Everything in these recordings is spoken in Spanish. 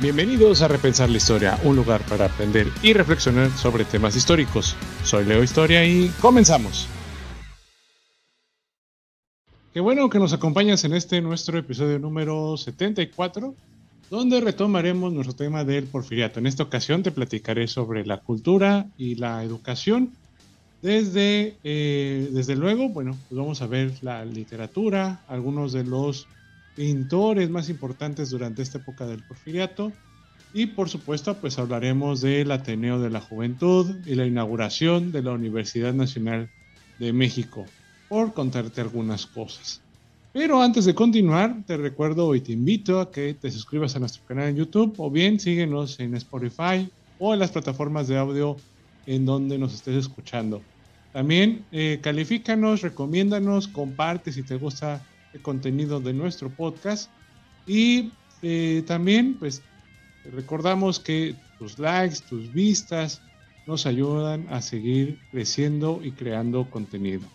Bienvenidos a Repensar la Historia, un lugar para aprender y reflexionar sobre temas históricos. Soy Leo Historia y comenzamos. Qué bueno que nos acompañas en este nuestro episodio número 74, donde retomaremos nuestro tema del porfiriato. En esta ocasión te platicaré sobre la cultura y la educación. Desde, eh, desde luego, bueno, pues vamos a ver la literatura, algunos de los pintores más importantes durante esta época del porfiriato. Y por supuesto, pues hablaremos del Ateneo de la Juventud y la inauguración de la Universidad Nacional de México, por contarte algunas cosas. Pero antes de continuar, te recuerdo y te invito a que te suscribas a nuestro canal en YouTube o bien síguenos en Spotify o en las plataformas de audio en donde nos estés escuchando. También eh, califícanos, recomiéndanos, comparte si te gusta el contenido de nuestro podcast. Y eh, también, pues, recordamos que tus likes, tus vistas, nos ayudan a seguir creciendo y creando contenido.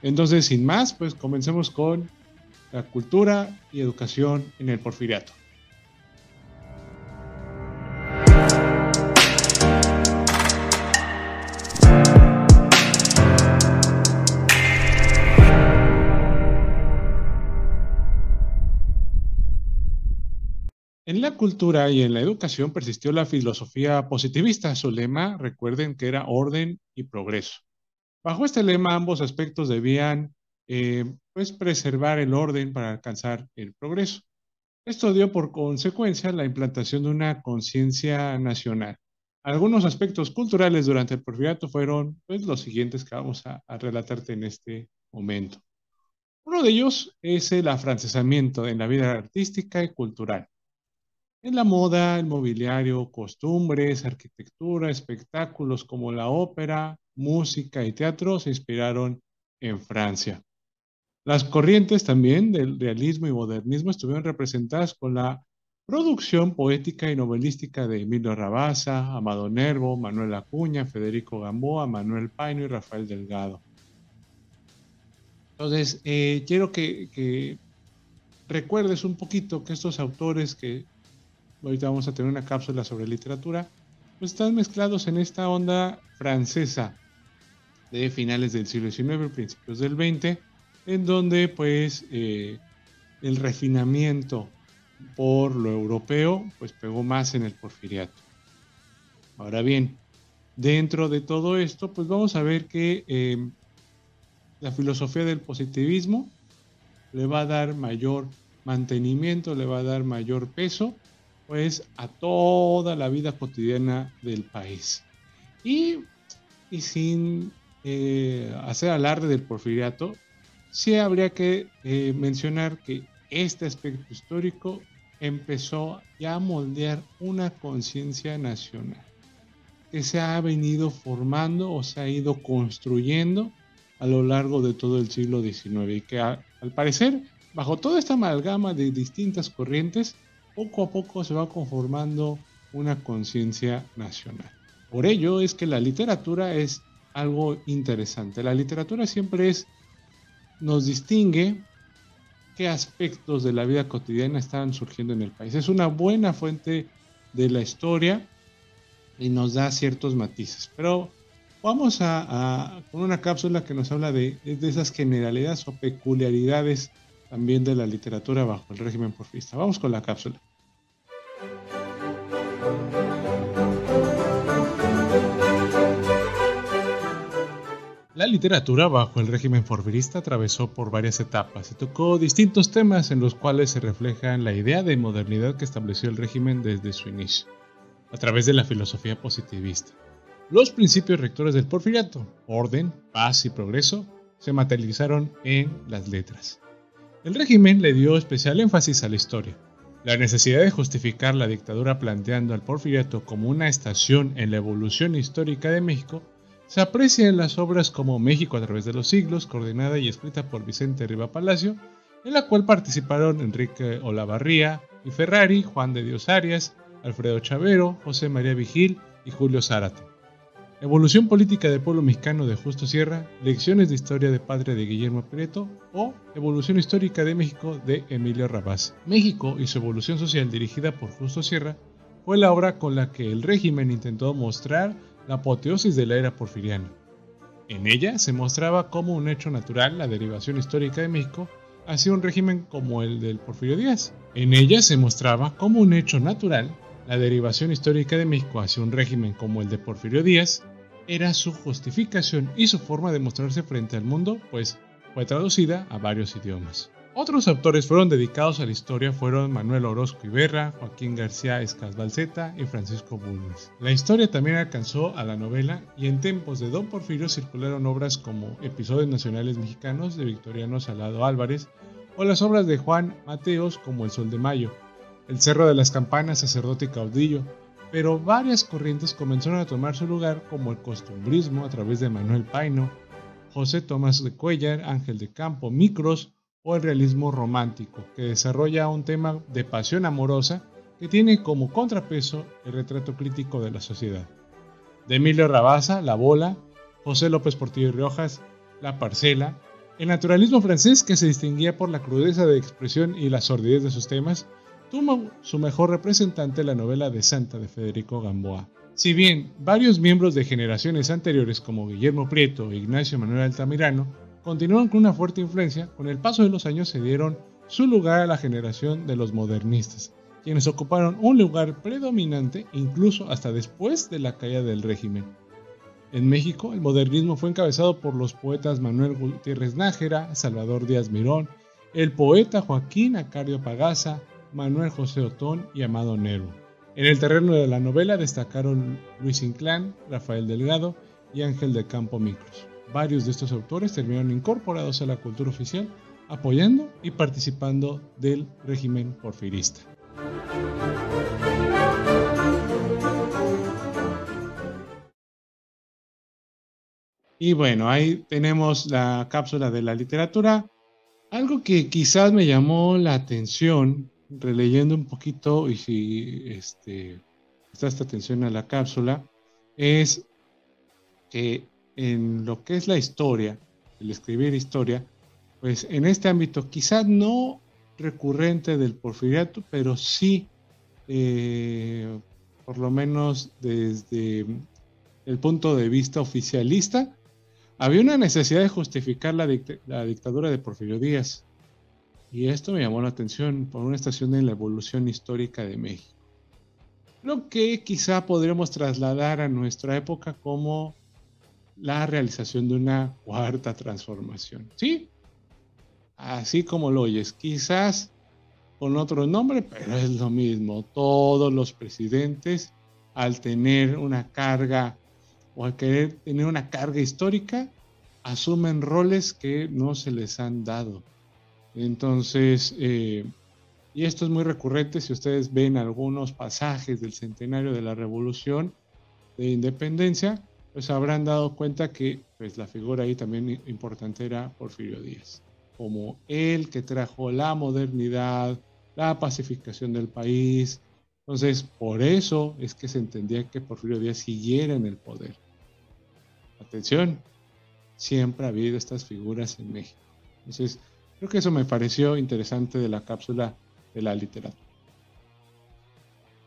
Entonces, sin más, pues comencemos con la cultura y educación en el porfiriato. Cultura y en la educación persistió la filosofía positivista. Su lema, recuerden que era orden y progreso. Bajo este lema, ambos aspectos debían eh, pues, preservar el orden para alcanzar el progreso. Esto dio por consecuencia la implantación de una conciencia nacional. Algunos aspectos culturales durante el porfiriato fueron pues, los siguientes que vamos a, a relatarte en este momento. Uno de ellos es el afrancesamiento en la vida artística y cultural. En la moda, el mobiliario, costumbres, arquitectura, espectáculos como la ópera, música y teatro se inspiraron en Francia. Las corrientes también del realismo y modernismo estuvieron representadas con la producción poética y novelística de Emilio Rabasa, Amado Nervo, Manuel Acuña, Federico Gamboa, Manuel Paino y Rafael Delgado. Entonces, eh, quiero que, que recuerdes un poquito que estos autores que ahorita vamos a tener una cápsula sobre literatura, pues están mezclados en esta onda francesa de finales del siglo XIX, principios del XX, en donde pues eh, el refinamiento por lo europeo pues pegó más en el porfiriato. Ahora bien, dentro de todo esto pues vamos a ver que eh, la filosofía del positivismo le va a dar mayor mantenimiento, le va a dar mayor peso pues a toda la vida cotidiana del país. Y, sin eh, hacer alarde del porfiriato, sí habría que eh, mencionar que este aspecto histórico empezó ya a moldear una conciencia nacional que se ha venido formando o se ha ido construyendo a lo largo de todo el siglo XIX y que al parecer, bajo toda esta amalgama de distintas corrientes, poco a poco se va conformando una conciencia nacional. Por ello es que la literatura es algo interesante. La literatura siempre es, nos distingue qué aspectos de la vida cotidiana están surgiendo en el país. Es una buena fuente de la historia y nos da ciertos matices. Pero vamos a, con una cápsula que nos habla de, de esas generalidades o peculiaridades también de la literatura bajo el régimen porfista. Vamos con la cápsula. La literatura bajo el régimen porfirista atravesó por varias etapas y tocó distintos temas en los cuales se refleja la idea de modernidad que estableció el régimen desde su inicio, a través de la filosofía positivista. Los principios rectores del porfiriato, orden, paz y progreso, se materializaron en las letras. El régimen le dio especial énfasis a la historia. La necesidad de justificar la dictadura planteando al porfiriato como una estación en la evolución histórica de México se aprecia en las obras como México a través de los siglos, coordinada y escrita por Vicente Riva Palacio, en la cual participaron Enrique Olavarría y Ferrari, Juan de Dios Arias, Alfredo Chavero, José María Vigil y Julio Zárate. Evolución política del pueblo mexicano de Justo Sierra, Lecciones de historia de padre de Guillermo Prieto o Evolución histórica de México de Emilio Rabás. México y su evolución social dirigida por Justo Sierra fue la obra con la que el régimen intentó mostrar la apoteosis de la era porfiriana. En ella se mostraba como un hecho natural la derivación histórica de México hacia un régimen como el del Porfirio Díaz. En ella se mostraba como un hecho natural la derivación histórica de México hacia un régimen como el de Porfirio Díaz era su justificación y su forma de mostrarse frente al mundo, pues fue traducida a varios idiomas. Otros autores fueron dedicados a la historia fueron Manuel Orozco Iberra, Joaquín García Escasbalceta y Francisco Bulnes. La historia también alcanzó a la novela y en tiempos de Don Porfirio circularon obras como Episodios Nacionales Mexicanos de Victoriano Salado Álvarez o las obras de Juan Mateos como El Sol de Mayo, El Cerro de las Campanas, Sacerdote y Caudillo, pero varias corrientes comenzaron a tomar su lugar como el costumbrismo a través de Manuel Paino, José Tomás de Cuellar, Ángel de Campo, Micros, o el realismo romántico, que desarrolla un tema de pasión amorosa que tiene como contrapeso el retrato crítico de la sociedad. De Emilio Rabasa, La Bola, José López Portillo y Riojas, La Parcela, el naturalismo francés, que se distinguía por la crudeza de expresión y la sordidez de sus temas, tuvo su mejor representante la novela de Santa de Federico Gamboa. Si bien varios miembros de generaciones anteriores como Guillermo Prieto e Ignacio Manuel Altamirano continuaron con una fuerte influencia, con el paso de los años se dieron su lugar a la generación de los modernistas, quienes ocuparon un lugar predominante incluso hasta después de la caída del régimen. En México, el modernismo fue encabezado por los poetas Manuel Gutiérrez Nájera, Salvador Díaz Mirón, el poeta Joaquín Acario Pagaza, Manuel José Otón y Amado Nervo. En el terreno de la novela destacaron Luis Inclán, Rafael Delgado y Ángel de Campo Micros. Varios de estos autores terminaron incorporados a la cultura oficial, apoyando y participando del régimen porfirista. Y bueno, ahí tenemos la cápsula de la literatura. Algo que quizás me llamó la atención, releyendo un poquito, y si este, esta atención a la cápsula, es que en lo que es la historia, el escribir historia, pues en este ámbito quizás no recurrente del porfiriato, pero sí, eh, por lo menos desde el punto de vista oficialista, había una necesidad de justificar la, la dictadura de Porfirio Díaz. Y esto me llamó la atención por una estación de la evolución histórica de México. Lo que quizá podríamos trasladar a nuestra época como la realización de una cuarta transformación. ¿Sí? Así como lo oyes, quizás con otro nombre, pero es lo mismo. Todos los presidentes, al tener una carga o al querer tener una carga histórica, asumen roles que no se les han dado. Entonces, eh, y esto es muy recurrente si ustedes ven algunos pasajes del centenario de la Revolución de Independencia, pues habrán dado cuenta que pues, la figura ahí también importante era Porfirio Díaz, como él que trajo la modernidad, la pacificación del país. Entonces, por eso es que se entendía que Porfirio Díaz siguiera en el poder. Atención, siempre ha habido estas figuras en México. Entonces, creo que eso me pareció interesante de la cápsula de la literatura.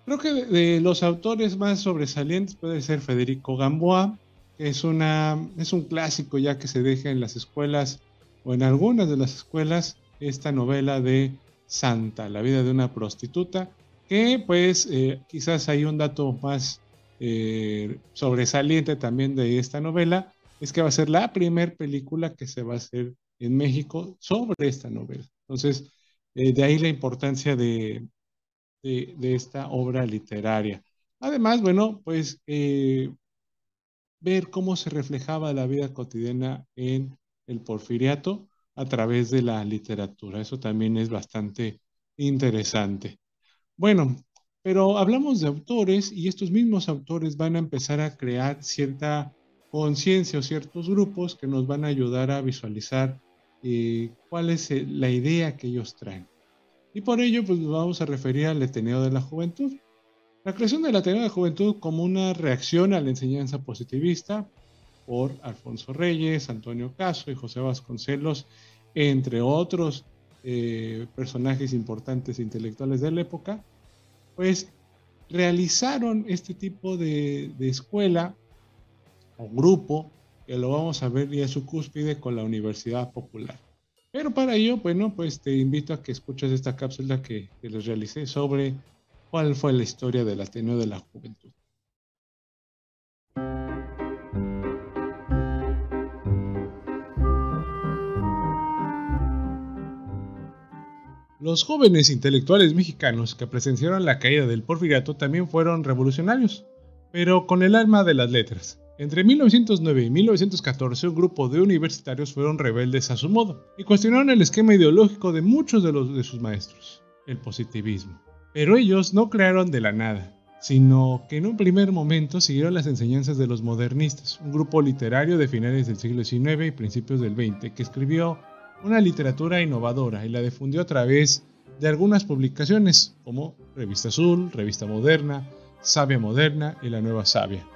Creo que de, los autores más sobresalientes puede ser Federico Gamboa, que es, una, es un clásico ya que se deja en las escuelas o en algunas de las escuelas esta novela de Santa, la vida de una prostituta, que pues eh, quizás hay un dato más eh, sobresaliente también de esta novela, es que va a ser la primera película que se va a hacer en México sobre esta novela. Entonces, eh, de ahí la importancia de, esta obra literaria. Además, bueno, pues eh, ver cómo se reflejaba la vida cotidiana en el porfiriato a través de la literatura. Eso también es bastante interesante. Bueno, pero hablamos de autores y estos mismos autores van a empezar a crear cierta conciencia o ciertos grupos que nos van a ayudar a visualizar eh, cuál es eh, la idea que ellos traen. Y por ello, pues nos vamos a referir al Ateneo de la Juventud. La creación del Ateneo de la Juventud como una reacción a la enseñanza positivista por Alfonso Reyes, Antonio Caso y José Vasconcelos, entre otros eh, personajes importantes e intelectuales de la época, pues realizaron este tipo de, de escuela o grupo que lo vamos a ver ya su cúspide con la Universidad Popular. Pero para ello, bueno, pues te invito a que escuches esta cápsula que, que les realicé sobre cuál fue la historia del Ateneo de la Juventud. Los jóvenes intelectuales mexicanos que presenciaron la caída del porfiriato también fueron revolucionarios, pero con el alma de las letras. Entre 1909 y 1914 un grupo de universitarios fueron rebeldes a su modo y cuestionaron el esquema ideológico de muchos de, los, de sus maestros, el positivismo. Pero ellos no crearon de la nada, sino que en un primer momento siguieron las enseñanzas de los modernistas, un grupo literario de finales del siglo XIX y principios del XX que escribió una literatura innovadora y la difundió a través de algunas publicaciones como Revista Azul, Revista Moderna, Sabia Moderna y La Nueva Sabia.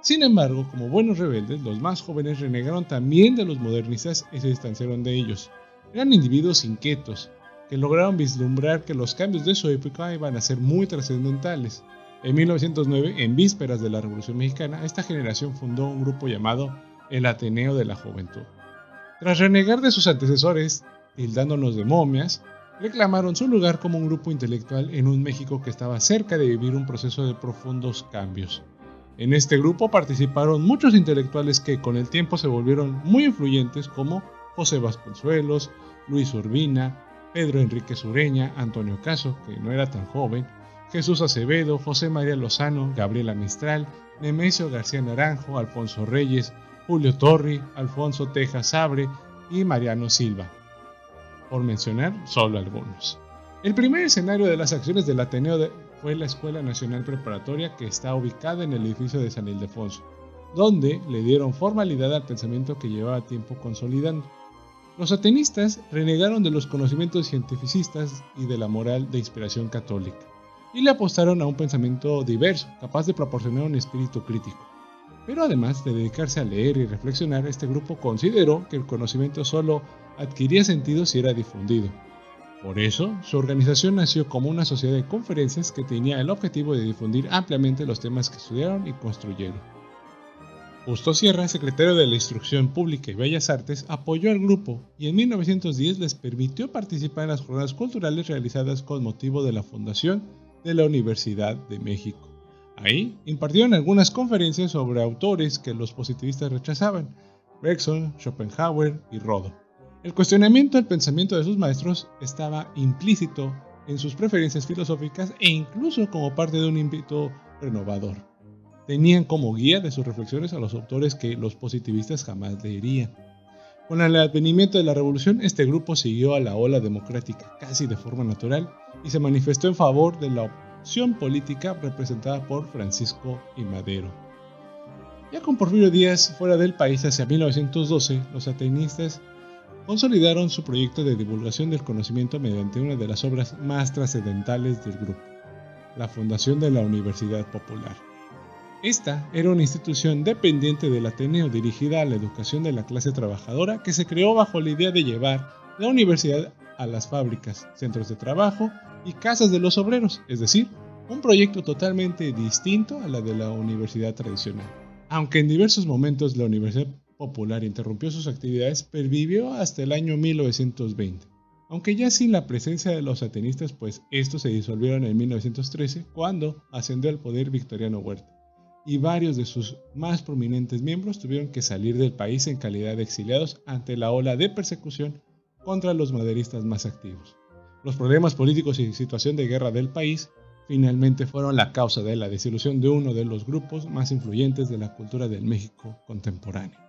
Sin embargo, como buenos rebeldes, los más jóvenes renegaron también de los modernistas y se distanciaron de ellos. Eran individuos inquietos, que lograron vislumbrar que los cambios de su época iban a ser muy trascendentales. En 1909, en vísperas de la Revolución Mexicana, esta generación fundó un grupo llamado el Ateneo de la Juventud. Tras renegar de sus antecesores, tildándonos de momias, reclamaron su lugar como un grupo intelectual en un México que estaba cerca de vivir un proceso de profundos cambios. En este grupo participaron muchos intelectuales que con el tiempo se volvieron muy influyentes como José Vasconcelos, Luis Urbina, Pedro Enrique Sureña, Antonio Caso, que no era tan joven, Jesús Acevedo, José María Lozano, Gabriela Mistral, Nemesio García Naranjo, Alfonso Reyes, Julio Torri, Alfonso Tejas Sabre y Mariano Silva, por mencionar solo algunos. El primer escenario de las acciones del Ateneo fue la Escuela Nacional Preparatoria que está ubicada en el edificio de San Ildefonso, donde le dieron formalidad al pensamiento que llevaba tiempo consolidando. Los atenistas renegaron de los conocimientos cientificistas y de la moral de inspiración católica, y le apostaron a un pensamiento diverso, capaz de proporcionar un espíritu crítico. Pero además de dedicarse a leer y reflexionar, este grupo consideró que el conocimiento solo adquiría sentido si era difundido. Por eso, su organización nació como una sociedad de conferencias que tenía el objetivo de difundir ampliamente los temas que estudiaron y construyeron. Justo Sierra, secretario de la Instrucción Pública y Bellas Artes, apoyó al grupo y en 1910 les permitió participar en las jornadas culturales realizadas con motivo de la fundación de la Universidad de México. Ahí impartieron algunas conferencias sobre autores que los positivistas rechazaban, Bergson, Schopenhauer y Rodo. El cuestionamiento del pensamiento de sus maestros estaba implícito en sus preferencias filosóficas e incluso como parte de un ímpetu renovador. Tenían como guía de sus reflexiones a los autores que los positivistas jamás leerían. Con el advenimiento de la revolución, este grupo siguió a la ola democrática casi de forma natural y se manifestó en favor de la política representada por Francisco y Madero. Ya con Porfirio Díaz fuera del país hacia 1912, los atenistas consolidaron su proyecto de divulgación del conocimiento mediante una de las obras más trascendentales del grupo, la fundación de la Universidad Popular. Esta era una institución dependiente del Ateneo dirigida a la educación de la clase trabajadora que se creó bajo la idea de llevar la universidad a las fábricas, centros de trabajo y casas de los obreros, es decir, un proyecto totalmente distinto a la de la universidad tradicional. Aunque en diversos momentos la Universidad Popular interrumpió sus actividades, pervivió hasta el año 1920. Aunque ya sin la presencia de los atenistas, pues estos se disolvieron en 1913 cuando ascendió al poder Victoriano Huerta, y varios de sus más prominentes miembros tuvieron que salir del país en calidad de exiliados ante la ola de persecución contra los maderistas más activos. Los problemas políticos y situación de guerra del país finalmente fueron la causa de la desilusión de uno de los grupos más influyentes de la cultura del México contemporáneo.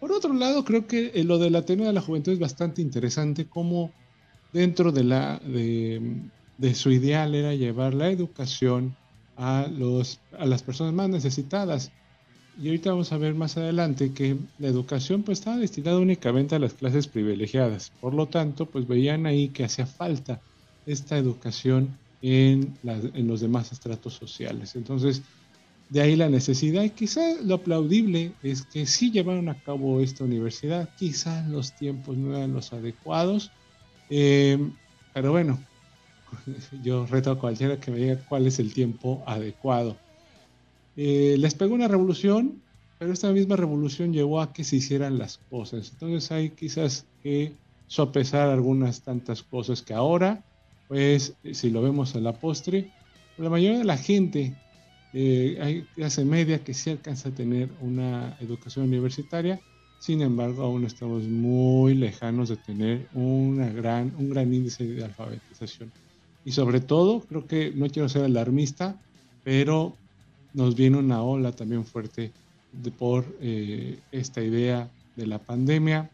Por otro lado, creo que eh, lo del Ateneo de la Juventud es bastante interesante, como dentro de, la, de, su ideal era llevar la educación a, los, a las personas más necesitadas. Y ahorita vamos a ver más adelante que la educación pues estaba destinada únicamente a las clases privilegiadas. Por lo tanto, pues veían ahí que hacía falta esta educación en, en los demás estratos sociales. Entonces, De ahí la necesidad y quizá lo aplaudible es que sí llevaron a cabo esta universidad, quizás los tiempos no eran los adecuados, eh, pero bueno, yo reto a cualquiera que me diga cuál es el tiempo adecuado. Eh, les pegó una revolución, pero esta misma revolución llevó a que se hicieran las cosas. Entonces hay quizás que sopesar algunas tantas cosas que ahora, pues si lo vemos en la postre, la mayoría de la gente eh, hay media que sí alcanza a tener una educación universitaria, sin embargo aún estamos muy lejanos de tener una gran, un gran índice de alfabetización. Y sobre todo, creo que no quiero ser alarmista, pero nos viene una ola también fuerte por eh, esta idea de la pandemia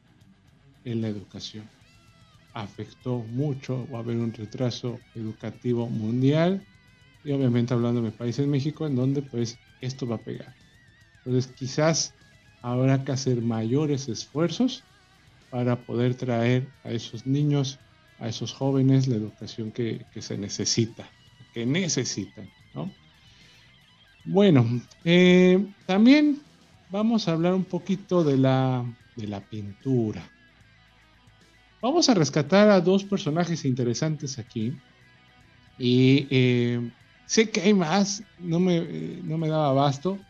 en la educación. Afectó mucho, va a haber un retraso educativo mundial y obviamente hablando de mi país en México, en donde pues esto va a pegar. Entonces quizás habrá que hacer mayores esfuerzos para poder traer a esos niños, a esos jóvenes la educación que, se necesita, que necesitan. Bueno, eh, también vamos a hablar un poquito de la, de la pintura. Vamos a rescatar a dos personajes interesantes aquí. Y eh, Sé que hay más, no me, no me daba abasto,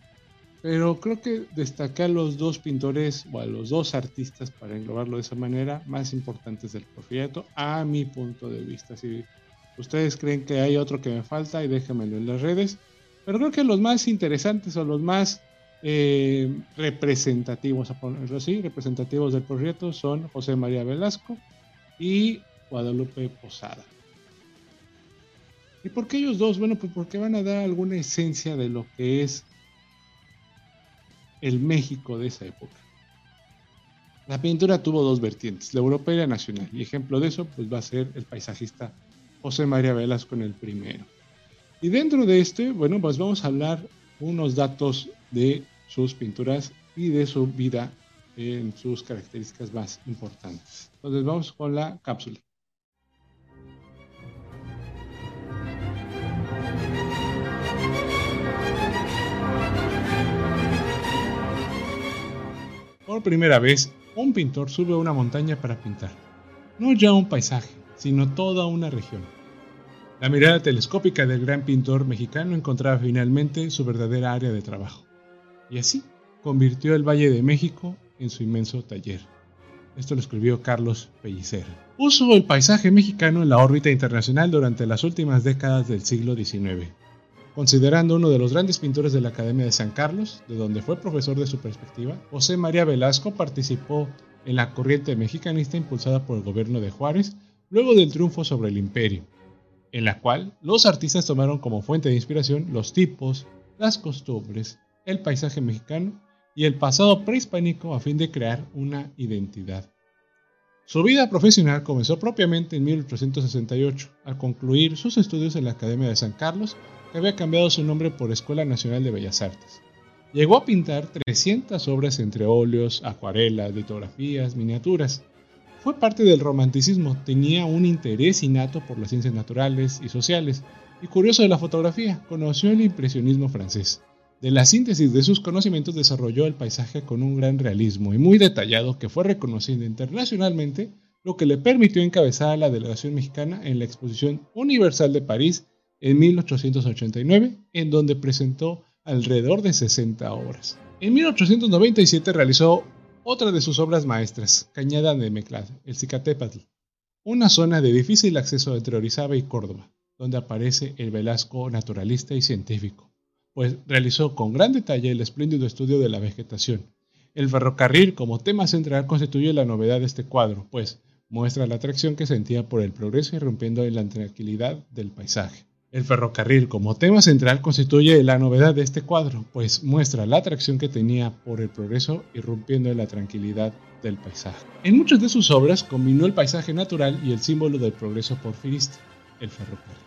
pero creo que destaqué a los dos pintores o a los dos artistas, para englobarlo de esa manera, más importantes del porfiriato, a mi punto de vista. Si ustedes creen que hay otro que me falta, y déjenmelo en las redes, pero creo que los más interesantes o los más eh, representativos, a ponerlo así, representativos del porfiriato son José María Velasco y Guadalupe Posada. ¿Y por qué ellos dos? Bueno, pues porque van a dar alguna esencia de lo que es el México de esa época. La pintura tuvo dos vertientes, la europea y la nacional, y ejemplo de eso pues va a ser el paisajista José María Velasco en el primero. Y dentro de este, bueno, pues vamos a hablar unos datos de sus pinturas y de su vida en sus características más importantes. Entonces vamos con la cápsula. Por primera vez, un pintor sube a una montaña para pintar. No ya un paisaje, sino toda una región. La mirada telescópica del gran pintor mexicano encontraba finalmente su verdadera área de trabajo. Y así convirtió el Valle de México en su inmenso taller. Esto lo escribió Carlos Pellicer. Puso el paisaje mexicano en la órbita internacional durante las últimas décadas del siglo XIX Considerando uno de los grandes pintores de la Academia de San Carlos, de donde fue profesor de su perspectiva, José María Velasco participó en la corriente mexicanista impulsada por el gobierno de Juárez luego del triunfo sobre el imperio, en la cual los artistas tomaron como fuente de inspiración los tipos, las costumbres, el paisaje mexicano y el pasado prehispánico a fin de crear una identidad. Su vida profesional comenzó propiamente en 1868, al concluir sus estudios en la Academia de San Carlos que había cambiado su nombre por Escuela Nacional de Bellas Artes. Llegó a pintar 300 obras entre óleos, acuarelas, litografías, miniaturas. Fue parte del romanticismo, tenía un interés innato por las ciencias naturales y sociales, y curioso de la fotografía, conoció el impresionismo francés. De la síntesis de sus conocimientos desarrolló el paisaje con un gran realismo y muy detallado que fue reconocido internacionalmente, lo que le permitió encabezar a la delegación mexicana en la Exposición Universal de París en 1889, en donde presentó alrededor de 60 obras. En 1897 realizó otra de sus obras maestras, Cañada de Meclad, el Cicatépatl, una zona de difícil acceso entre Orizaba y Córdoba, donde aparece el Velasco naturalista y científico, pues realizó con gran detalle el espléndido estudio de la vegetación. El ferrocarril como tema central constituye la novedad de este cuadro, pues muestra la atracción que sentía por el progreso irrumpiendo en la tranquilidad del paisaje. El ferrocarril como tema central constituye la novedad de este cuadro, pues muestra la atracción que tenía por el progreso irrumpiendo en la tranquilidad del paisaje. En muchas de sus obras combinó el paisaje natural y el símbolo del progreso porfirista, el ferrocarril.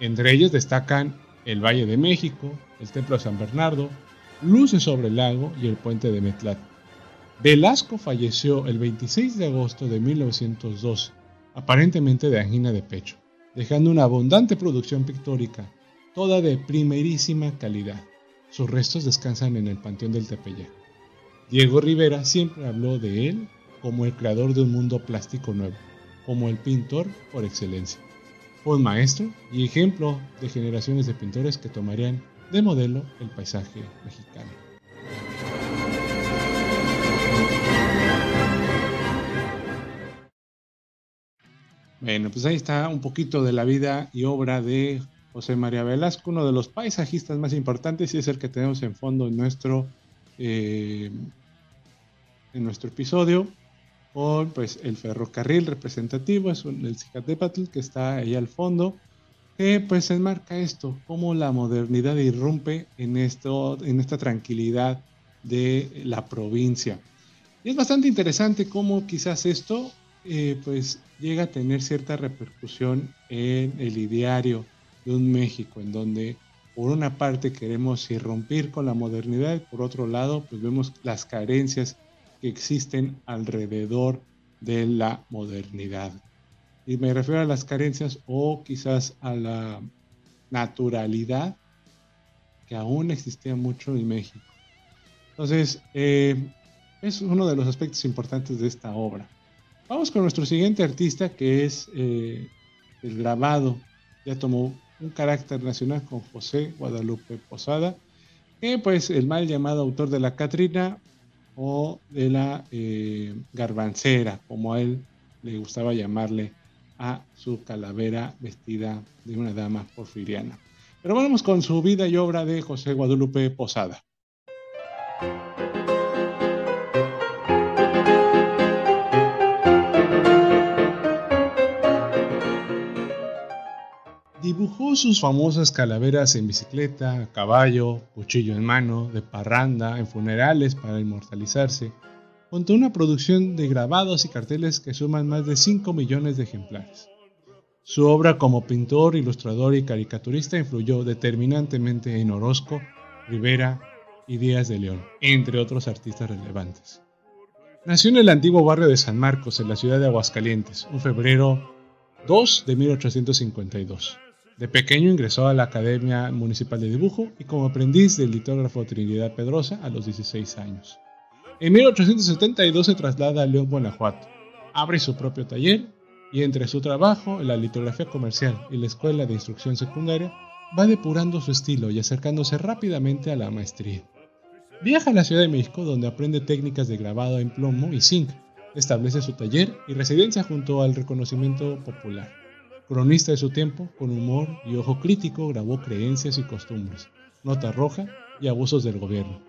Entre ellos destacan el Valle de México, el Templo de San Bernardo, luces sobre el lago y el puente de Metlat. Velasco falleció el 26 de agosto de 1912, aparentemente de angina de pecho dejando una abundante producción pictórica, toda de primerísima calidad. Sus restos descansan en el Panteón del Tepeyac. Diego Rivera siempre habló de él como el creador de un mundo plástico nuevo, como el pintor por excelencia. Un maestro y ejemplo de generaciones de pintores que tomarían de modelo el paisaje mexicano. Bueno, pues ahí está un poquito de la vida y obra de José María Velasco, uno de los paisajistas más importantes y es el que tenemos en fondo nuestro, eh, en nuestro episodio con pues, el ferrocarril representativo, es un, el Cicatépatl que está ahí al fondo, que pues enmarca esto, cómo la modernidad irrumpe en, esto, en esta tranquilidad de la provincia. Y es bastante interesante cómo quizás esto eh, pues llega a tener cierta repercusión en el ideario de un México, en donde por una parte queremos irrumpir con la modernidad y por otro lado pues vemos las carencias que existen alrededor de la modernidad. Y me refiero a las carencias o quizás a la naturalidad que aún existía mucho en México. Entonces, eh, es uno de los aspectos importantes de esta obra. Vamos con nuestro siguiente artista que es eh, el grabado. Ya tomó un carácter nacional con José Guadalupe Posada, que pues el mal llamado autor de la Catrina o de la eh, garbancera, como a él le gustaba llamarle a su calavera vestida de una dama porfiriana. Pero vamos con su vida y obra de José Guadalupe Posada. Dibujó sus famosas calaveras en bicicleta, a caballo, cuchillo en mano, de parranda, en funerales para inmortalizarse, contó una producción de grabados y carteles que suman más de 5 millones de ejemplares. Su obra como pintor, ilustrador y caricaturista influyó determinantemente en Orozco, Rivera y Díaz de León, entre otros artistas relevantes. Nació en el antiguo barrio de San Marcos, en la ciudad de Aguascalientes, un febrero 2 de 1852. De pequeño ingresó a la Academia Municipal de Dibujo y como aprendiz del litógrafo Trinidad Pedrosa a los 16 años. En 1872 se traslada a León, Guanajuato. Abre su propio taller y entre su trabajo en la litografía comercial y la escuela de instrucción secundaria va depurando su estilo y acercándose rápidamente a la maestría. Viaja a la Ciudad de México donde aprende técnicas de grabado en plomo y zinc, establece su taller y residencia junto al reconocimiento popular. Cronista de su tiempo, con humor y ojo crítico grabó creencias y costumbres, nota roja y abusos del gobierno.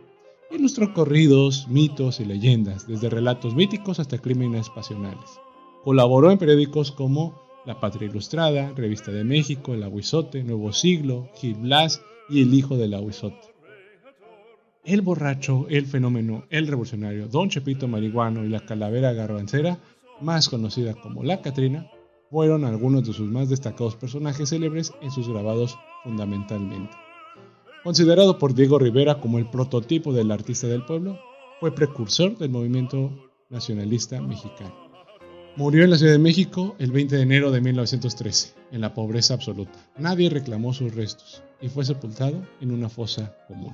Ilustró corridos, mitos y leyendas, desde relatos míticos hasta crímenes pasionales. Colaboró en periódicos como La Patria Ilustrada, Revista de México, El Aguizote, Nuevo Siglo, Gil Blas y El Hijo del Aguizote. El borracho, el fenómeno, el revolucionario, Don Chepito Marihuano y la calavera garbancera, más conocida como La Catrina, fueron algunos de sus más destacados personajes célebres en sus grabados fundamentalmente. Considerado por Diego Rivera como el prototipo del artista del pueblo, fue precursor del movimiento nacionalista mexicano. Murió en la Ciudad de México el 20 de enero de 1913, en la pobreza absoluta. Nadie reclamó sus restos y fue sepultado en una fosa común.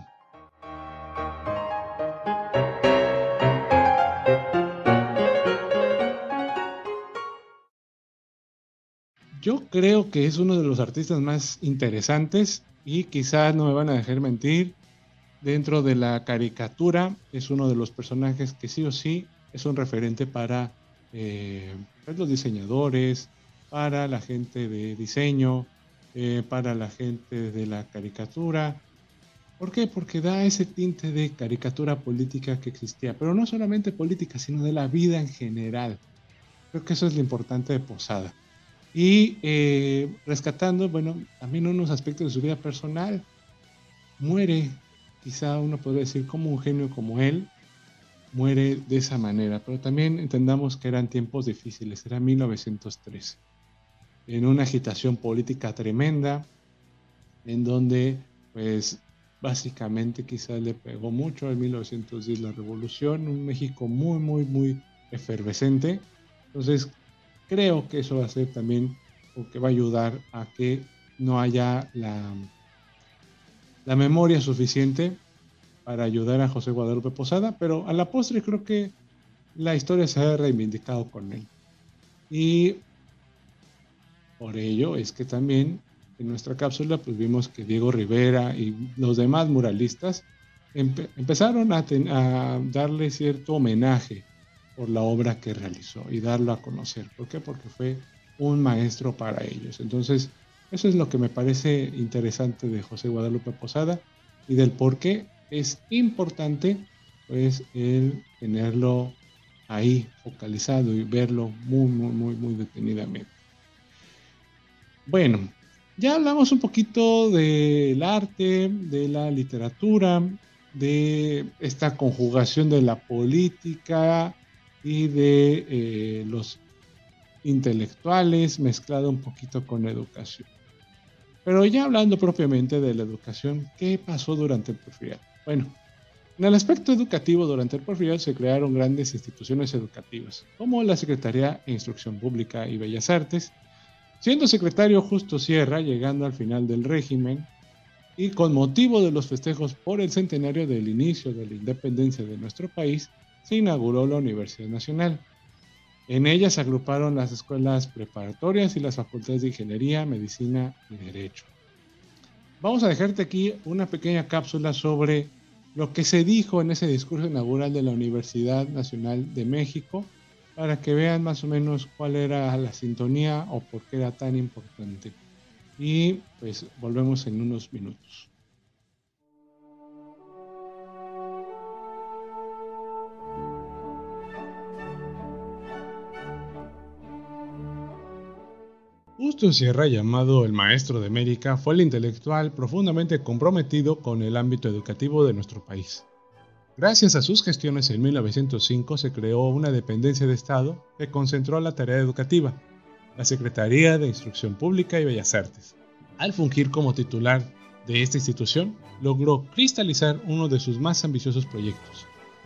Yo creo que es uno de los artistas más interesantes y quizás no me van a dejar mentir. Dentro de la caricatura es uno de los personajes que sí o sí es un referente para eh, los diseñadores, para la gente de diseño, eh, para la gente de la caricatura. ¿Por qué? Porque da ese tinte de caricatura política que existía, pero no solamente política, sino de la vida en general. Creo que eso es lo importante de Posada. Y eh, rescatando, bueno, también unos aspectos de su vida personal. Muere, quizá uno podría decir, como un genio como él, muere de esa manera. Pero también entendamos que eran tiempos difíciles, era 1913, en una agitación política tremenda, en donde, pues, básicamente quizá le pegó mucho en 1910 la revolución, un México muy, muy, muy efervescente. Entonces, creo que eso va a ser también o que va a ayudar a que no haya la la memoria suficiente para ayudar a José Guadalupe Posada, pero a la postre creo que la historia se ha reivindicado con él. Y por ello es que también en nuestra cápsula pues vimos que Diego Rivera y los demás muralistas empezaron a, a, darle cierto homenaje por la obra que realizó y darlo a conocer. ¿Por qué? Porque fue un maestro para ellos. Entonces, eso es lo que me parece interesante de José Guadalupe Posada y del por qué es importante pues el tenerlo ahí focalizado y verlo muy, muy, muy, muy detenidamente. Bueno, ya hablamos un poquito del arte, de la literatura, de esta conjugación de la política y de eh, los intelectuales mezclado un poquito con educación. Pero ya hablando propiamente de la educación, ¿qué pasó durante el porfiriato? Bueno, en el aspecto educativo durante el porfiriato se crearon grandes instituciones educativas, como la Secretaría de Instrucción Pública y Bellas Artes, siendo secretario Justo Sierra llegando al final del régimen y con motivo de los festejos por el centenario del inicio de la independencia de nuestro país, se inauguró la Universidad Nacional. En ella se agruparon las escuelas preparatorias y las facultades de Ingeniería, Medicina y Derecho. Vamos a dejarte aquí una pequeña cápsula sobre lo que se dijo en ese discurso inaugural de la Universidad Nacional de México para que vean más o menos cuál era la sintonía o por qué era tan importante. Y pues volvemos en unos minutos. Justo Sierra, llamado el Maestro de América, fue el intelectual profundamente comprometido con el ámbito educativo de nuestro país. Gracias a sus gestiones en 1905 se creó una dependencia de Estado que concentró la tarea educativa, la Secretaría de Instrucción Pública y Bellas Artes. Al fungir como titular de esta institución, logró cristalizar uno de sus más ambiciosos proyectos,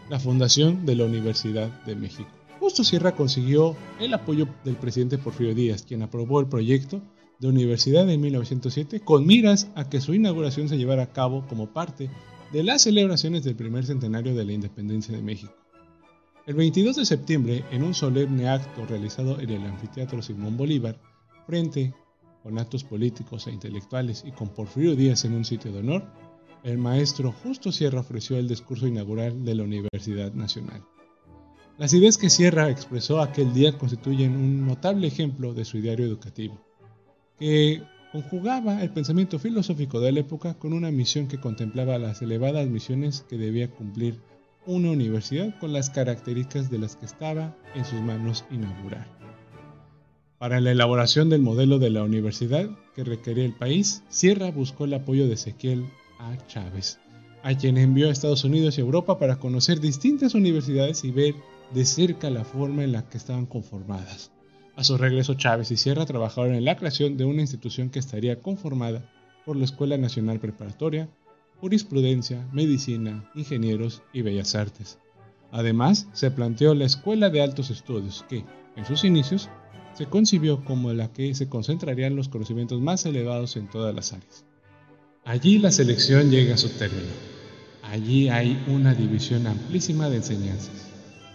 la fundación de la Universidad de México. Justo Sierra consiguió el apoyo del presidente Porfirio Díaz, quien aprobó el proyecto de universidad en 1907 con miras a que su inauguración se llevara a cabo como parte de las celebraciones del primer centenario de la independencia de México. El 22 de septiembre, en un solemne acto realizado en el anfiteatro Simón Bolívar, frente con actos políticos e intelectuales y con Porfirio Díaz en un sitio de honor, el maestro Justo Sierra ofreció el discurso inaugural de la Universidad Nacional. Las ideas que Sierra expresó aquel día constituyen un notable ejemplo de su ideario educativo, que conjugaba el pensamiento filosófico de la época con una misión que contemplaba las elevadas misiones que debía cumplir una universidad con las características de las que estaba en sus manos inaugurar. Para la elaboración del modelo de la universidad que requería el país, Sierra buscó el apoyo de Ezequiel A. Chávez, a quien envió a Estados Unidos y Europa para conocer distintas universidades y ver de cerca la forma en la que estaban conformadas. A su regreso, Chávez y Sierra trabajaron en la creación de una institución que estaría conformada por la Escuela Nacional Preparatoria, Jurisprudencia, Medicina, Ingenieros y Bellas Artes. Además, se planteó la Escuela de Altos Estudios, que, en sus inicios, se concibió como la que se concentrarían los conocimientos más elevados en todas las áreas. Allí la selección llega a su término. Allí hay una división amplísima de enseñanzas.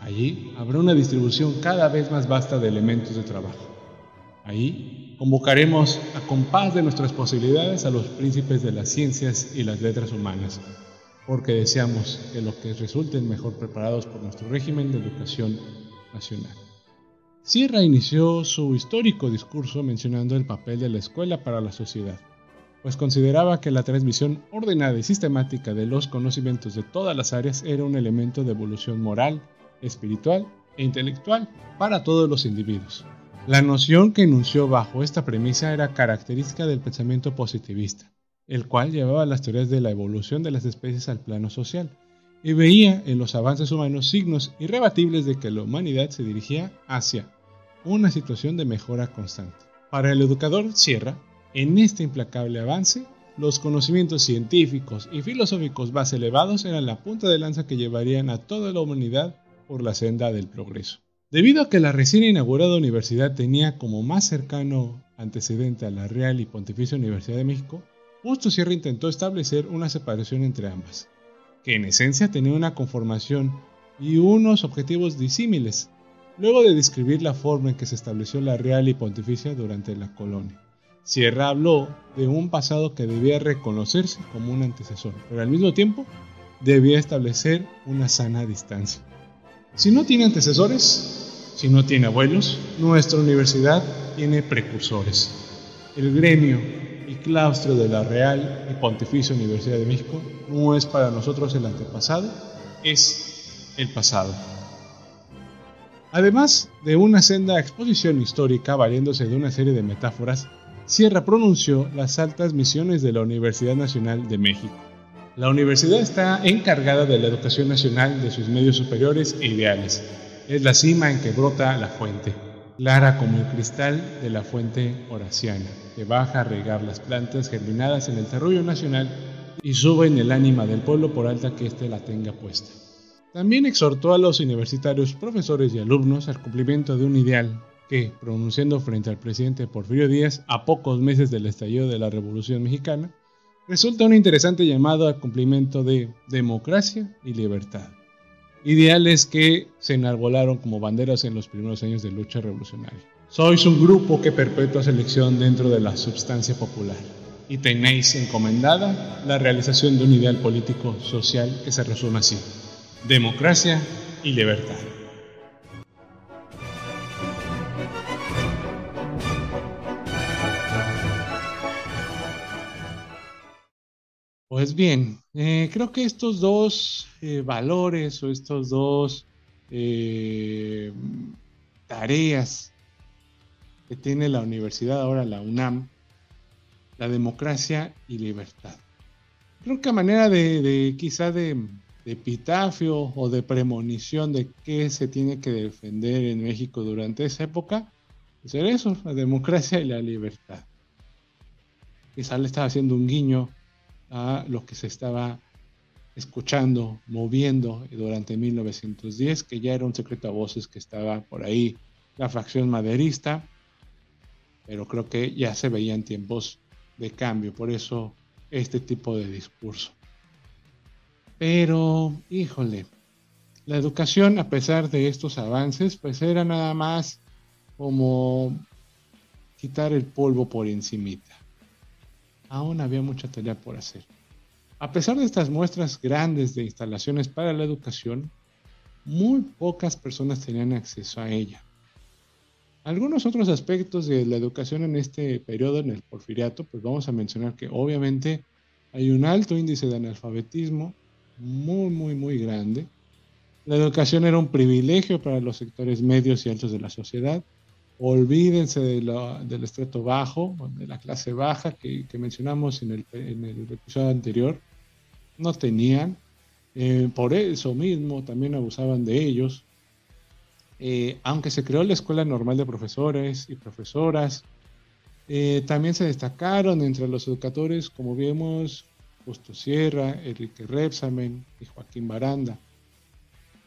Allí habrá una distribución cada vez más vasta de elementos de trabajo. Ahí convocaremos a compás de nuestras posibilidades a los príncipes de las ciencias y las letras humanas, porque deseamos que los que resulten mejor preparados por nuestro régimen de educación nacional. Sierra inició su histórico discurso mencionando el papel de la escuela para la sociedad, pues consideraba que la transmisión ordenada y sistemática de los conocimientos de todas las áreas era un elemento de evolución moral, espiritual e intelectual para todos los individuos. La noción que enunció bajo esta premisa era característica del pensamiento positivista, el cual llevaba las teorías de la evolución de las especies al plano social, y veía en los avances humanos signos irrebatibles de que la humanidad se dirigía hacia una situación de mejora constante. Para el educador Sierra, en este implacable avance, los conocimientos científicos y filosóficos más elevados eran la punta de lanza que llevarían a toda la humanidad por la senda del progreso. Debido a que la recién inaugurada universidad tenía como más cercano antecedente a la Real y Pontificia Universidad de México, Justo Sierra intentó establecer una separación entre ambas, que en esencia tenía una conformación y unos objetivos disímiles, luego de describir la forma en que se estableció la real y pontificia durante la colonia. Sierra habló de un pasado que debía reconocerse como un antecesor, pero al mismo tiempo debía establecer una sana distancia. Si no tiene antecesores, si no tiene abuelos, nuestra universidad tiene precursores. El gremio y claustro de la Real y Pontificia Universidad de México no es para nosotros el antepasado, es el pasado. Además de una senda exposición histórica valiéndose de una serie de metáforas, Sierra pronunció las altas misiones de la Universidad Nacional de México. La universidad está encargada de la educación nacional de sus medios superiores e ideales. Es la cima en que brota la fuente, clara como el cristal de la fuente horaciana, que baja a regar las plantas germinadas en el terruño nacional y sube en el ánima del pueblo por alta que éste la tenga puesta. También exhortó a los universitarios, profesores y alumnos al cumplimiento de un ideal que, pronunciando frente al presidente Porfirio Díaz a pocos meses del estallido de la Revolución Mexicana, resulta un interesante llamado al cumplimiento de democracia y libertad, ideales que se enarbolaron como banderas en los primeros años de lucha revolucionaria. Sois un grupo que perpetúa selección dentro de la substancia popular y tenéis encomendada la realización de un ideal político social que se resume así democracia y libertad. Pues bien, eh, creo que estos dos eh, valores o estos dos eh, tareas que tiene la universidad ahora, la UNAM, la democracia y libertad. Creo que a manera de, de quizá de epitafio o de premonición de qué se tiene que defender en México durante esa época, ser eso, la democracia y la libertad. Quizá le estaba haciendo un guiño a lo que se estaba escuchando, moviendo durante 1910, que ya era un secreto a voces que estaba por ahí la facción maderista, pero creo que ya se veían tiempos de cambio, por eso este tipo de discurso. Pero, híjole, la educación, a pesar de estos avances, pues era nada más como quitar el polvo por encimita. Aún había mucha tarea por hacer. A pesar de estas muestras grandes de instalaciones para la educación, muy pocas personas tenían acceso a ella. Algunos otros aspectos de la educación en este periodo, en el porfiriato, pues vamos a mencionar que obviamente hay un alto índice de analfabetismo, muy, muy, muy grande. La educación era un privilegio para los sectores medios y altos de la sociedad. Olvídense del estrato bajo, de la clase baja que, mencionamos en el, en el, episodio anterior. No tenían. Eh, por eso mismo también abusaban de ellos. Eh, aunque se creó la Escuela Normal de Profesores y Profesoras, eh, también se destacaron entre los educadores, como vemos, Justo Sierra, Enrique Repsamen y Joaquín Baranda.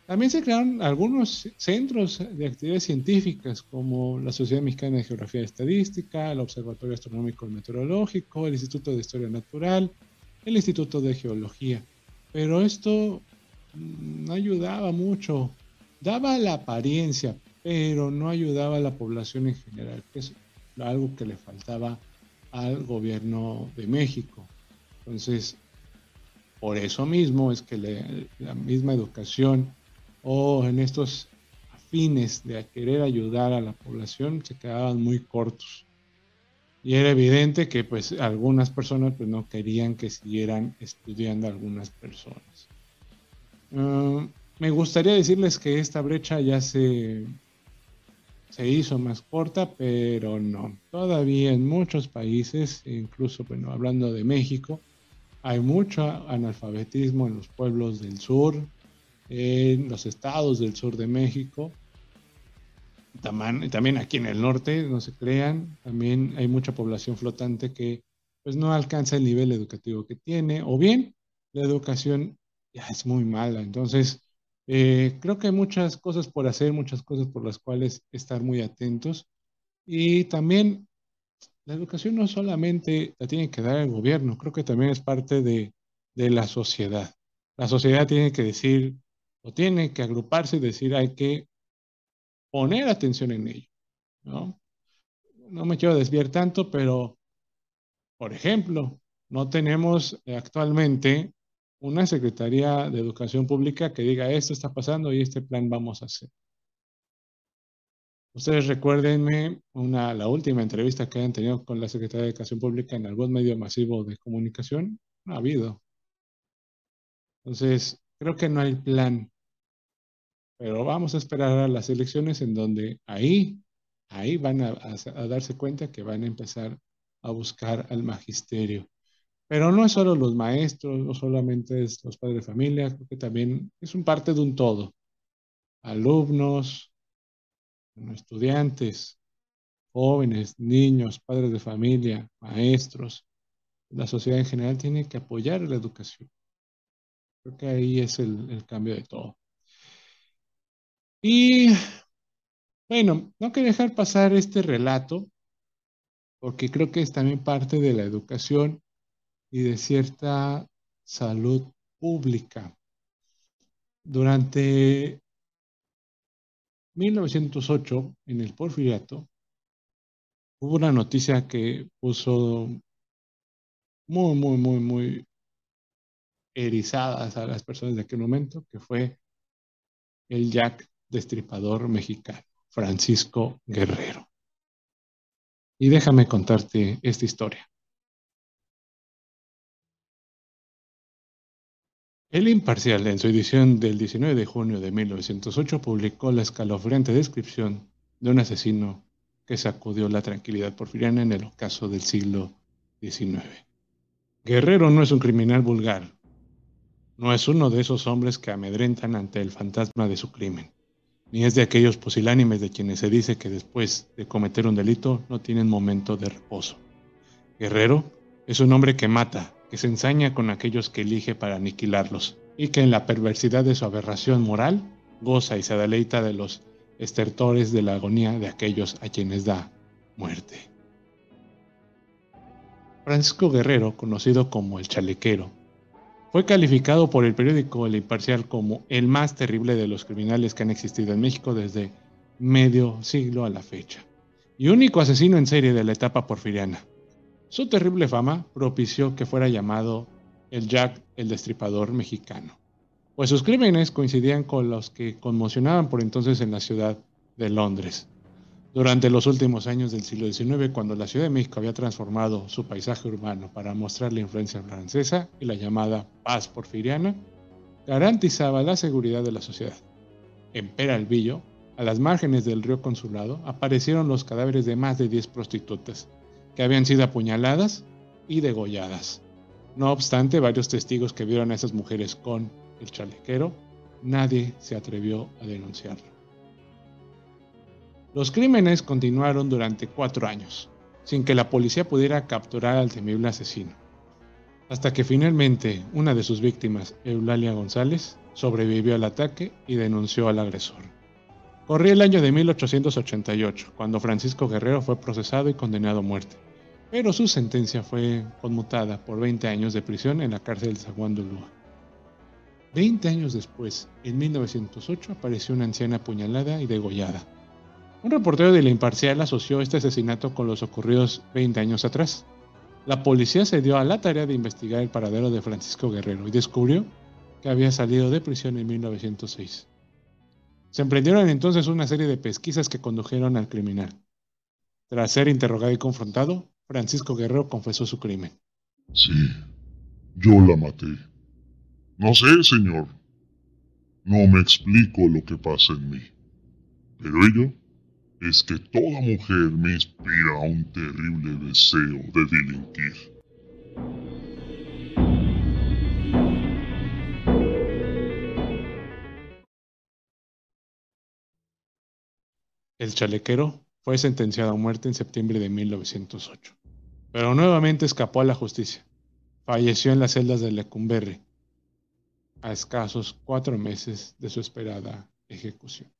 También se crearon algunos centros de actividades científicas como la Sociedad Mexicana de Geografía y Estadística, el Observatorio Astronómico y Meteorológico, el Instituto de Historia Natural, el Instituto de Geología. Pero esto no ayudaba mucho, daba la apariencia, pero no ayudaba a la población en general, que es algo que le faltaba al gobierno de México. Entonces, por eso mismo es que la misma educación o en estos fines de querer ayudar a la población se quedaban muy cortos. Y era evidente que pues algunas personas pues no querían que siguieran estudiando algunas personas. Ah, me gustaría decirles que esta brecha ya se, se hizo más corta, pero no. Todavía en muchos países, incluso bueno, hablando de México, hay mucho analfabetismo en los pueblos del sur, en los estados del sur de México, también aquí en el norte, no se crean, también hay mucha población flotante que pues no alcanza el nivel educativo que tiene, o bien la educación ya es muy mala. Entonces, eh, creo que hay muchas cosas por hacer, muchas cosas por las cuales estar muy atentos. Y también la educación no solamente la tiene que dar el gobierno, creo que también es parte de, de la sociedad. La sociedad tiene que decir, o tiene que agruparse y decir, hay que poner atención en ello. ¿no? no me quiero desviar tanto, pero, por ejemplo, no tenemos actualmente una Secretaría de Educación Pública que diga esto está pasando y este plan vamos a hacer. Ustedes recuérdenme una, la última entrevista que hayan tenido con la Secretaría de Educación Pública en algún medio masivo de comunicación. No ha habido. Entonces, creo que no hay plan. Pero vamos a esperar a las elecciones en donde ahí, ahí van a, darse cuenta que van a empezar a buscar al magisterio. Pero no es solo los maestros, no solamente es los padres de familia, creo que también es un parte de un todo. Alumnos, estudiantes, jóvenes, niños, padres de familia, maestros, la sociedad en general tiene que apoyar la educación. Creo que ahí es el, el cambio de todo. Y bueno, no quiero dejar pasar este relato, porque creo que es también parte de la educación y de cierta salud pública. Durante 1908, en el Porfiriato, hubo una noticia que puso muy, muy, muy, muy erizadas a las personas de aquel momento, que fue el Jack destripador mexicano, Francisco Guerrero. Y déjame contarte esta historia. El Imparcial, en su edición del 19 de junio de 1908, publicó la escalofriante descripción de un asesino que sacudió la tranquilidad porfiriana en el ocaso del siglo XIX. Guerrero no es un criminal vulgar, no es uno de esos hombres que amedrentan ante el fantasma de su crimen, ni es de aquellos pusilánimes de quienes se dice que después de cometer un delito no tienen momento de reposo. Guerrero es un hombre que mata, que se ensaña con aquellos que elige para aniquilarlos, y que en la perversidad de su aberración moral goza y se deleita de los estertores de la agonía de aquellos a quienes da muerte. Francisco Guerrero, conocido como el chalequero, fue calificado por el periódico El Imparcial como el más terrible de los criminales que han existido en México desde medio siglo a la fecha, y único asesino en serie de la etapa porfiriana. Su terrible fama propició que fuera llamado el Jack el Destripador mexicano, pues sus crímenes coincidían con los que conmocionaban por entonces en la ciudad de Londres. Durante los últimos años del siglo XIX, cuando la Ciudad de México había transformado su paisaje urbano para mostrar la influencia francesa y la llamada paz porfiriana, garantizaba la seguridad de la sociedad. En Peralvillo, a las márgenes del río Consulado, aparecieron los cadáveres de más de 10 prostitutas, que habían sido apuñaladas y degolladas. No obstante, varios testigos que vieron a esas mujeres con el chalequero, nadie se atrevió a denunciarlo. Los crímenes continuaron durante cuatro años, sin que la policía pudiera capturar al temible asesino, hasta que finalmente una de sus víctimas, Eulalia González, sobrevivió al ataque y denunció al agresor. Corría el año de 1888, cuando Francisco Guerrero fue procesado y condenado a muerte pero su sentencia fue conmutada por 20 años de prisión en la cárcel de Zaguán de 20 años después, en 1908, apareció una anciana apuñalada y degollada. Un reportero de La Imparcial asoció este asesinato con los ocurridos 20 años atrás. La policía se dio a la tarea de investigar el paradero de Francisco Guerrero y descubrió que había salido de prisión en 1906. Se emprendieron entonces una serie de pesquisas que condujeron al criminal. Tras ser interrogado y confrontado, Francisco Guerrero confesó su crimen. Sí, yo la maté. No sé, señor. No me explico lo que pasa en mí. Pero ello es que toda mujer me inspira un terrible deseo de delinquir. El chalequero fue sentenciado a muerte en septiembre de 1908, pero nuevamente escapó a la justicia. Falleció en las celdas de Lecumberri, a escasos cuatro meses de su esperada ejecución.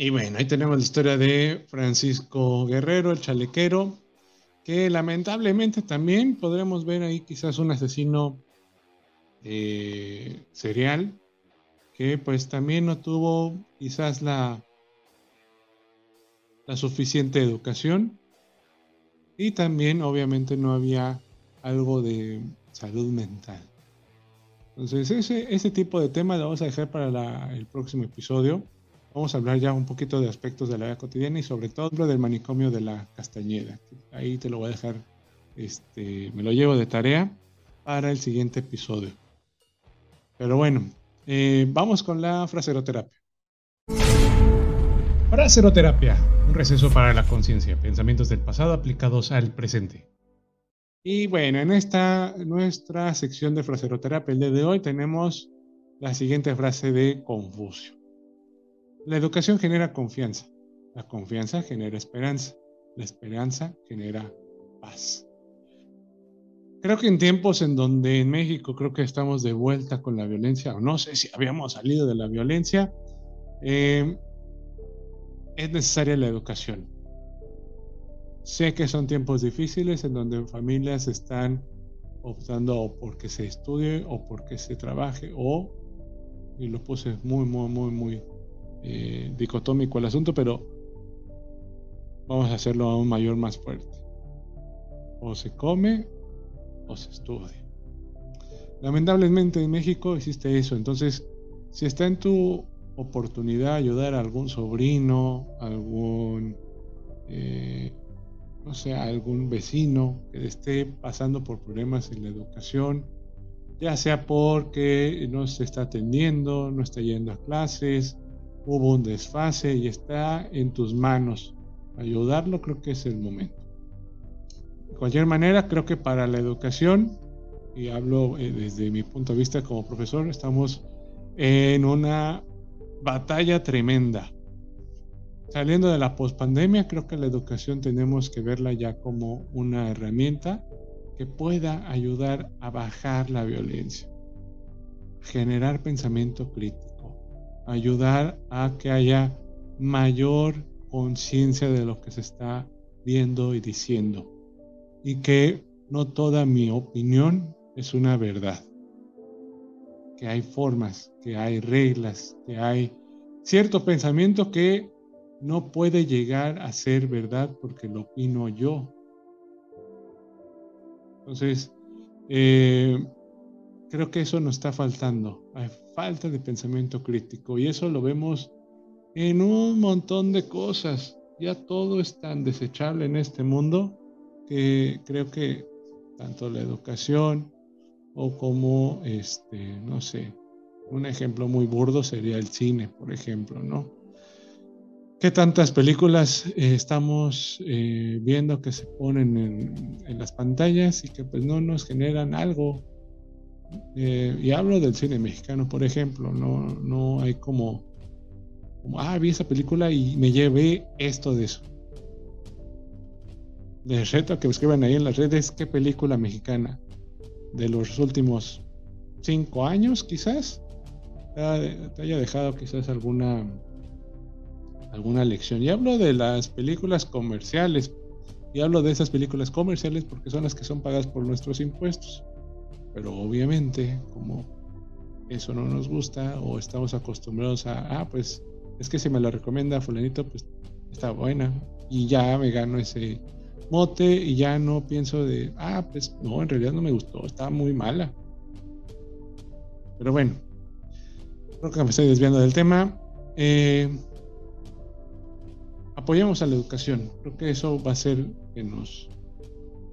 Y bueno, ahí tenemos la historia de Francisco Guerrero, el chalequero. que lamentablemente también podremos ver ahí quizás un asesino eh, serial que pues también no tuvo quizás la, la suficiente educación y también obviamente no había algo de salud mental. Entonces ese, ese tipo de temas lo vamos a dejar para el próximo episodio. Vamos a hablar ya un poquito de aspectos de la vida cotidiana y sobre todo del manicomio de la Castañeda. Ahí te lo voy a dejar, este, me lo llevo de tarea para el siguiente episodio. Pero bueno, eh, vamos con la fraseroterapia. Fraseroterapia, un receso para la conciencia, pensamientos del pasado aplicados al presente. Y bueno, en esta nuestra sección de fraseroterapia el día de hoy tenemos la siguiente frase de Confucio. La educación genera confianza, la confianza genera esperanza, la esperanza genera paz. Creo que en tiempos en donde en México creo que estamos de vuelta con la violencia, o no sé si habíamos salido de la violencia, eh, es necesaria la educación. Sé que son tiempos difíciles en donde familias están optando por que se estudie o porque se trabaje o, y lo puse muy, muy, muy, muy eh, dicotómico el asunto, pero vamos a hacerlo aún mayor, más fuerte. O se come o se estudia. Lamentablemente en México existe eso, entonces si está en tu oportunidad ayudar a algún sobrino, algún, eh, no sé, algún vecino que esté pasando por problemas en la educación, ya sea porque no se está atendiendo, no está yendo a clases, hubo un desfase y está en tus manos. Ayudarlo creo que es el momento. De cualquier manera, creo que para la educación, y hablo eh, desde mi punto de vista como profesor, estamos en una batalla tremenda. Saliendo de la pospandemia, creo que la educación tenemos que verla ya como una herramienta que pueda ayudar a bajar la violencia, generar pensamiento crítico, ayudar a que haya mayor conciencia de lo que se está viendo y diciendo y que no toda mi opinión es una verdad que hay formas, que hay reglas, que hay cierto pensamiento que no puede llegar a ser verdad porque lo opino yo. Entonces, eh, creo que eso nos está faltando. Falta de pensamiento crítico y eso lo vemos en un montón de cosas. Ya todo es tan desechable en este mundo que creo que tanto la educación, o como, este, no sé, un ejemplo muy burdo sería el cine, por ejemplo, ¿no? ¿Qué tantas películas eh, estamos eh, viendo que se ponen en, las pantallas y que pues no nos generan algo? Eh, y hablo del cine mexicano, por ejemplo, no, no hay como, como, ah, vi esa película y me llevé esto de eso. Les reto a que escriban ahí en las redes qué película mexicana de los últimos cinco años, quizás, te haya dejado quizás alguna alguna lección. Y hablo de las películas comerciales. Y hablo de esas películas comerciales porque son las que son pagadas por nuestros impuestos. Pero obviamente, como eso no nos gusta o estamos acostumbrados a, ah, pues es que si me la recomienda fulanito, pues está buena. Y ya me gano ese, mote y ya no pienso de, ah, pues no, en realidad no me gustó, estaba muy mala. Pero bueno, creo que me estoy desviando del tema. Eh, apoyamos a la educación. Creo que eso va a hacer que nos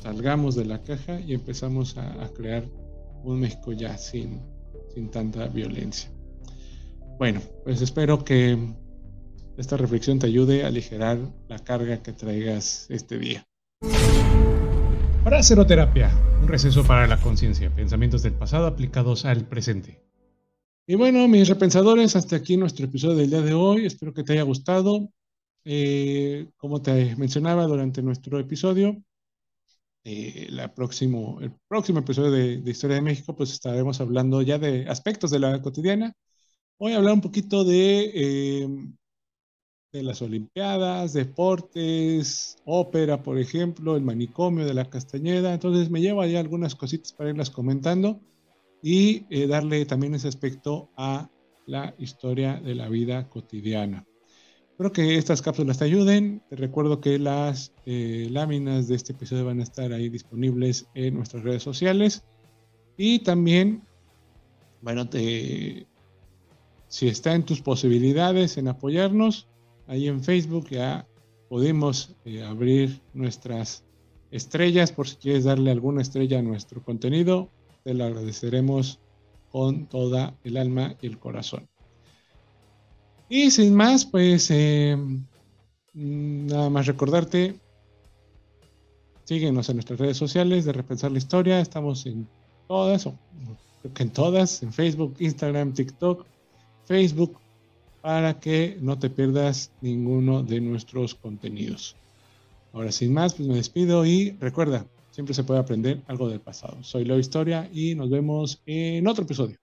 salgamos de la caja y empezamos a, crear un México ya sin, sin tanta violencia. Bueno, pues espero que esta reflexión te ayude a aligerar la carga que traigas este día. Fraseroterapia, un receso para la conciencia, pensamientos del pasado aplicados al presente. Y bueno, mis repensadores, hasta aquí nuestro episodio del día de hoy. Espero que te haya gustado. Eh, como te mencionaba durante nuestro episodio, eh, la próximo, el próximo episodio de, Historia de México, pues estaremos hablando ya de aspectos de la cotidiana. Voy a hablar un poquito de, eh, de las Olimpiadas, deportes, ópera, por ejemplo, el manicomio de la Castañeda. Entonces me llevo ahí algunas cositas para irlas comentando y eh, darle también ese aspecto a la historia de la vida cotidiana. Espero que estas cápsulas te ayuden. Te recuerdo que las eh, láminas de este episodio van a estar ahí disponibles en nuestras redes sociales. Y también, bueno, te, si está en tus posibilidades en apoyarnos, ahí en Facebook ya podemos eh, abrir nuestras estrellas por si quieres darle alguna estrella a nuestro contenido. Te lo agradeceremos con toda el alma y el corazón. Y sin más, pues eh, nada más recordarte, síguenos en nuestras redes sociales de Repensar la Historia. Estamos en todas, o creo que en todas, en Facebook, Instagram, TikTok, Facebook, para que no te pierdas ninguno de nuestros contenidos. Ahora sin más, pues me despido y recuerda, siempre se puede aprender algo del pasado. Soy Leo Historia y nos vemos en otro episodio.